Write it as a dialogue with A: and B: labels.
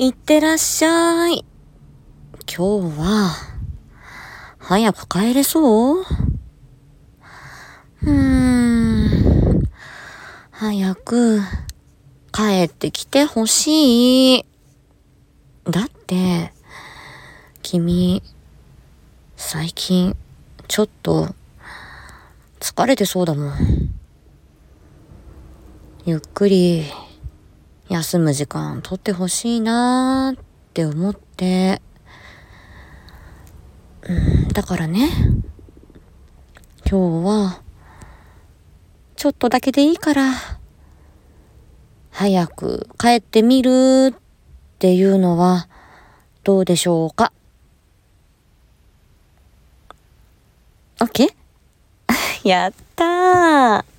A: いってらっしゃい。今日は、早く帰れそう？うーん。早く、帰ってきてほしい。だって、君、最近、ちょっと、疲れてそうだもん。ゆっくり、休む時間取ってほしいなーって思って、うん、だからね、今日は、ちょっとだけでいいから、早く帰ってみるっていうのはどうでしょうか ?OK? やったー